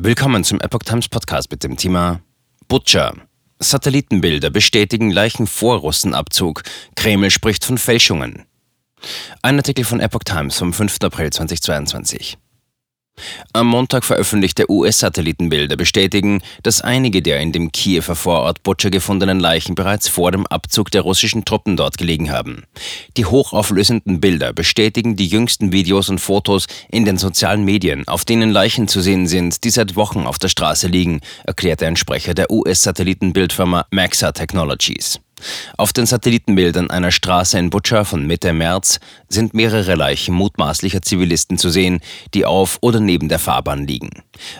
Willkommen zum Epoch Times Podcast mit dem Thema Butcher. Satellitenbilder bestätigen Leichen vor Russenabzug. Kreml spricht von Fälschungen. Ein Artikel von Epoch Times vom 5. April 2022. Am Montag veröffentlichte US-Satellitenbilder bestätigen, dass einige der in dem Kiewer Vorort Butcher gefundenen Leichen bereits vor dem Abzug der russischen Truppen dort gelegen haben. Die hochauflösenden Bilder bestätigen die jüngsten Videos und Fotos in den sozialen Medien, auf denen Leichen zu sehen sind, die seit Wochen auf der Straße liegen, erklärte ein Sprecher der US-Satellitenbildfirma Maxa Technologies. Auf den Satellitenbildern einer Straße in Butscha von Mitte März sind mehrere Leichen mutmaßlicher Zivilisten zu sehen, die auf oder neben der Fahrbahn liegen.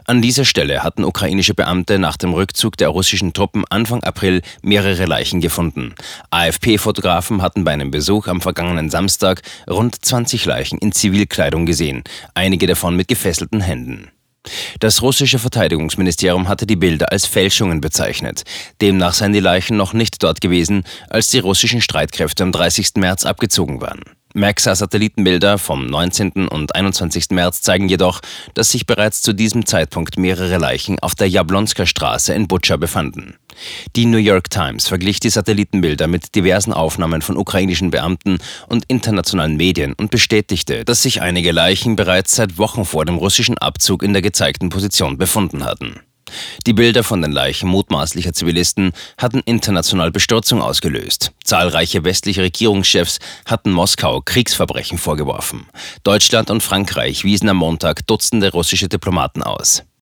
An dieser Stelle hatten ukrainische Beamte nach dem Rückzug der russischen Truppen Anfang April mehrere Leichen gefunden. AFP-Fotografen hatten bei einem Besuch am vergangenen Samstag rund 20 Leichen in Zivilkleidung gesehen, einige davon mit gefesselten Händen. Das russische Verteidigungsministerium hatte die Bilder als Fälschungen bezeichnet. Demnach seien die Leichen noch nicht dort gewesen, als die russischen Streitkräfte am 30. März abgezogen waren. Maxa-Satellitenbilder vom 19. und 21. März zeigen jedoch, dass sich bereits zu diesem Zeitpunkt mehrere Leichen auf der Jablonsker Straße in Butscha befanden. Die New York Times verglich die Satellitenbilder mit diversen Aufnahmen von ukrainischen Beamten und internationalen Medien und bestätigte, dass sich einige Leichen bereits seit Wochen vor dem russischen Abzug in der gezeigten Position befunden hatten. Die Bilder von den Leichen mutmaßlicher Zivilisten hatten international Bestürzung ausgelöst. Zahlreiche westliche Regierungschefs hatten Moskau Kriegsverbrechen vorgeworfen. Deutschland und Frankreich wiesen am Montag Dutzende russische Diplomaten aus.